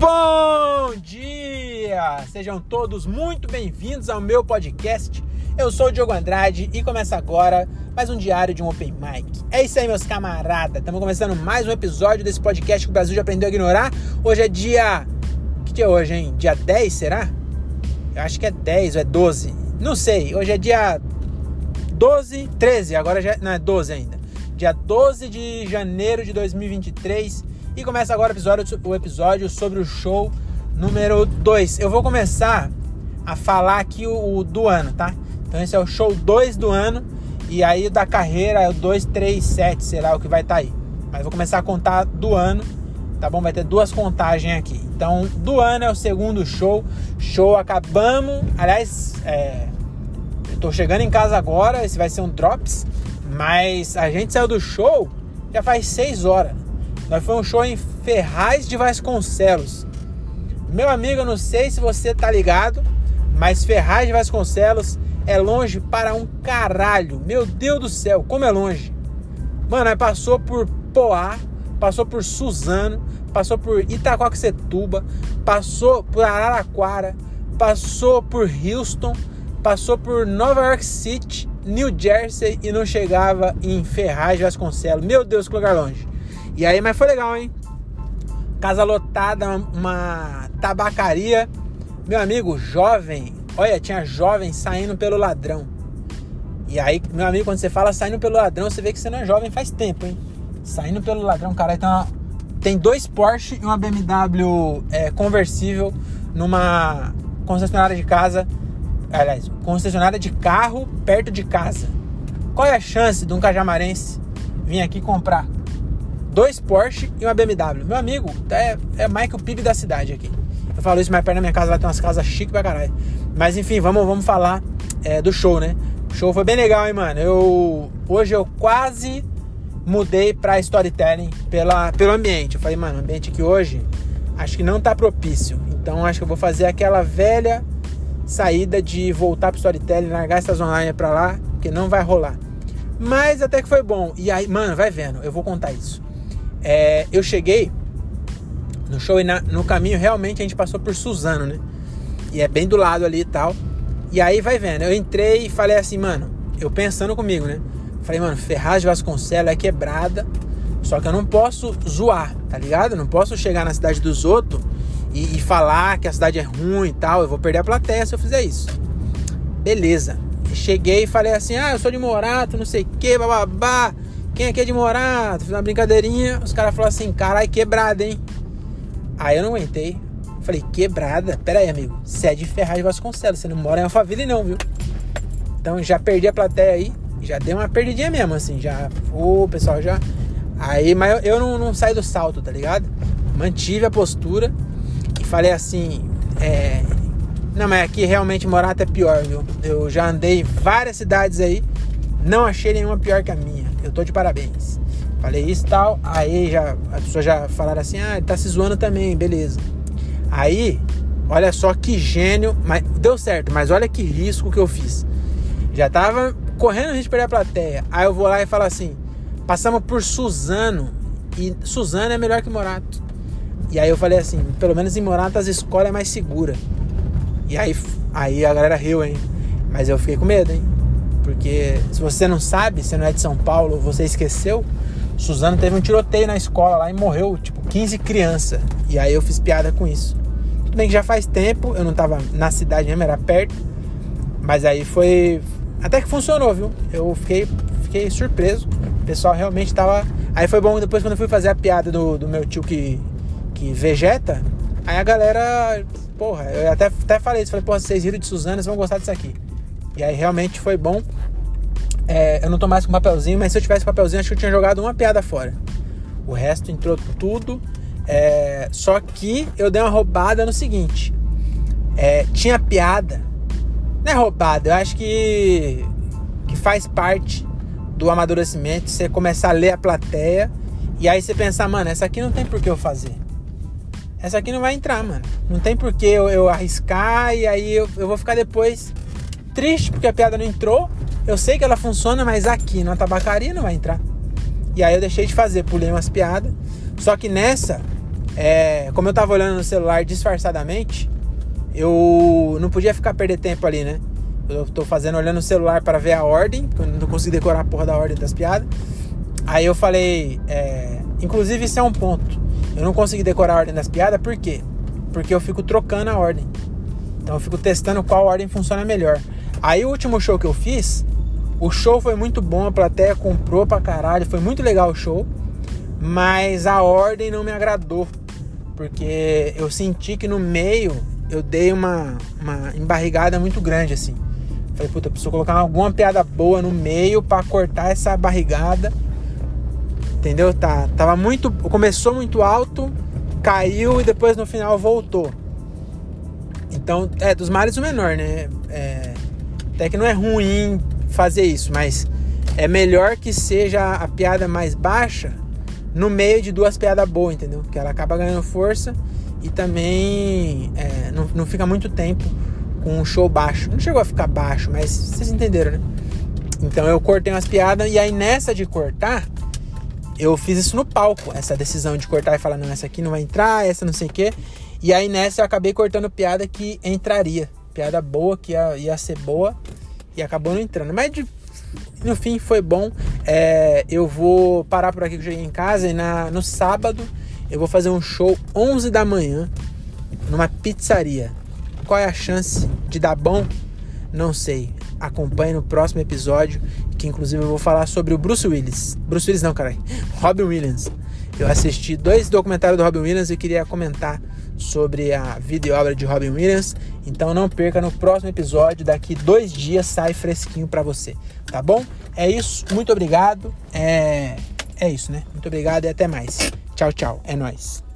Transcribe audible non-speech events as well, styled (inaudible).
Bom dia! Sejam todos muito bem-vindos ao meu podcast. Eu sou o Diogo Andrade e começa agora mais um diário de um Open Mic. É isso aí, meus camaradas. Estamos começando mais um episódio desse podcast que o Brasil já aprendeu a ignorar. Hoje é dia. Que dia é hoje, hein? Dia 10, será? Eu acho que é 10 ou é 12. Não sei. Hoje é dia 12, 13. Agora já. Não, é 12 ainda. Dia 12 de janeiro de 2023. E começa agora o episódio, o episódio sobre o show número 2. Eu vou começar a falar aqui o, o, do ano, tá? Então esse é o show 2 do ano. E aí da carreira é o 2, 3, 7, será o que vai estar tá aí. Mas vou começar a contar do ano, tá bom? Vai ter duas contagens aqui. Então, do ano é o segundo show. Show acabamos. Aliás, é, eu tô chegando em casa agora. Esse vai ser um drops. Mas a gente saiu do show já faz 6 horas. Nós foi um show em Ferraz de Vasconcelos. Meu amigo, eu não sei se você tá ligado, mas Ferraz de Vasconcelos é longe para um caralho. Meu Deus do céu, como é longe. Mano, nós passou por Poá, passou por Suzano, passou por Itacoaxetuba, passou por Araraquara, passou por Houston, passou por Nova York City, New Jersey e não chegava em Ferraz de Vasconcelos. Meu Deus, que lugar longe. E aí, mas foi legal, hein? Casa lotada, uma tabacaria. Meu amigo, jovem. Olha, tinha jovem saindo pelo ladrão. E aí, meu amigo, quando você fala saindo pelo ladrão, você vê que você não é jovem faz tempo, hein? Saindo pelo ladrão, cara, então tem dois Porsche e uma BMW é, conversível numa concessionária de casa. Aliás, concessionária de carro perto de casa. Qual é a chance de um cajamarense vir aqui comprar dois Porsche e uma BMW. Meu amigo, é, é o PIB da cidade aqui. Eu falo isso mais perto da minha casa, lá tem umas casas chiques pra caralho. Mas enfim, vamos, vamos falar é, do show, né? O show foi bem legal, hein, mano? Eu, hoje eu quase mudei pra storytelling pela, pelo ambiente. Eu falei, mano, o ambiente aqui hoje acho que não tá propício. Então acho que eu vou fazer aquela velha saída de voltar pro storytelling, largar essas online pra lá, que não vai rolar. Mas até que foi bom. E aí, mano, vai vendo, eu vou contar isso. É, eu cheguei no show e na, no caminho realmente a gente passou por Suzano, né? E é bem do lado ali e tal. E aí vai vendo, eu entrei e falei assim, mano, eu pensando comigo, né? Falei, mano, Ferraz de Vasconcelos é quebrada, só que eu não posso zoar, tá ligado? Eu não posso chegar na cidade dos outros e, e, falar que a cidade é ruim e tal. Eu vou perder a plateia se eu fizer isso. Beleza. Cheguei e falei assim, ah, eu sou de Morato, não sei o que, bababá. Quem aqui é de morar? Fiz uma brincadeirinha. Os caras falaram assim: carai, quebrada, hein? Aí eu não aguentei. Falei: quebrada? Pera aí, amigo. Você é de Ferraz de Vasconcelos. Você não mora em Alphaville, não, viu? Então já perdi a plateia aí. Já dei uma perdidinha mesmo, assim. Já. Ô, pessoal, já. Aí, mas eu, eu não, não saí do salto, tá ligado? Mantive a postura e falei assim: é. Não, mas aqui realmente morar até pior, viu? Eu já andei em várias cidades aí. Não achei nenhuma pior que a minha eu tô de parabéns. Falei isso e tal. Aí já, as pessoas já falaram assim: ah, ele tá se zoando também, beleza. Aí, olha só que gênio, mas deu certo, mas olha que risco que eu fiz. Já tava correndo a gente perder a plateia. Aí eu vou lá e falo assim: passamos por Suzano. E Suzano é melhor que Morato. E aí eu falei assim: pelo menos em Morato as escolas é mais segura. E aí, aí a galera riu, hein? Mas eu fiquei com medo, hein? Porque se você não sabe, você não é de São Paulo, você esqueceu, Suzano teve um tiroteio na escola lá e morreu, tipo, 15 crianças. E aí eu fiz piada com isso. Tudo bem que já faz tempo, eu não tava na cidade mesmo, era perto. Mas aí foi. Até que funcionou, viu? Eu fiquei, fiquei surpreso. O pessoal realmente tava. Aí foi bom depois quando eu fui fazer a piada do, do meu tio que, que vegeta. Aí a galera. Porra, eu até, até falei isso. Falei, porra, vocês riram de Suzano, vocês vão gostar disso aqui. E aí realmente foi bom. É, eu não tô mais com papelzinho, mas se eu tivesse papelzinho, acho que eu tinha jogado uma piada fora. O resto entrou tudo. É, só que eu dei uma roubada no seguinte: é, tinha piada. Não é roubada, eu acho que, que faz parte do amadurecimento você começar a ler a plateia e aí você pensar, mano, essa aqui não tem por que eu fazer. Essa aqui não vai entrar, mano. Não tem por que eu, eu arriscar e aí eu, eu vou ficar depois triste porque a piada não entrou. Eu sei que ela funciona, mas aqui na tabacaria não vai entrar. E aí eu deixei de fazer, pulei umas piadas. Só que nessa, é, como eu tava olhando no celular disfarçadamente, eu não podia ficar perder tempo ali, né? Eu tô fazendo olhando no celular para ver a ordem, porque eu não consegui decorar a porra da ordem das piadas. Aí eu falei, é, inclusive isso é um ponto. Eu não consegui decorar a ordem das piadas, por quê? Porque eu fico trocando a ordem. Então eu fico testando qual ordem funciona melhor. Aí o último show que eu fiz, o show foi muito bom, a plateia comprou pra caralho, foi muito legal o show, mas a ordem não me agradou, porque eu senti que no meio eu dei uma, uma embarrigada muito grande assim. Falei, puta, preciso colocar alguma piada boa no meio para cortar essa barrigada. Entendeu? Tá, tava muito. Começou muito alto, caiu e depois no final voltou. Então, é, dos males o menor, né? É, até que não é ruim fazer isso, mas é melhor que seja a piada mais baixa no meio de duas piadas boas, entendeu? Que ela acaba ganhando força e também é, não, não fica muito tempo com um show baixo. Não chegou a ficar baixo, mas vocês entenderam, né? Então eu cortei umas piadas e aí nessa de cortar, eu fiz isso no palco, essa decisão de cortar e falar, não, essa aqui não vai entrar, essa não sei o quê. E aí nessa eu acabei cortando piada que entraria. Piada boa, que ia, ia ser boa e acabou não entrando. Mas de, no fim foi bom. É, eu vou parar por aqui que eu cheguei em casa e na, no sábado eu vou fazer um show 11 da manhã numa pizzaria. Qual é a chance de dar bom? Não sei. Acompanhe no próximo episódio, que inclusive eu vou falar sobre o Bruce Willis. Bruce Willis não, caralho. (laughs) Robin Williams. Eu assisti dois documentários do Robin Williams e queria comentar sobre a vida e obra de Robin Williams. Então não perca no próximo episódio. Daqui dois dias sai fresquinho para você, tá bom? É isso. Muito obrigado. É, é isso, né? Muito obrigado e até mais. Tchau, tchau. É nóis.